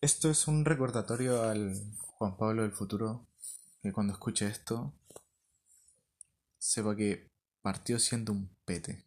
Esto es un recordatorio al Juan Pablo del futuro que cuando escuche esto sepa que partió siendo un pete.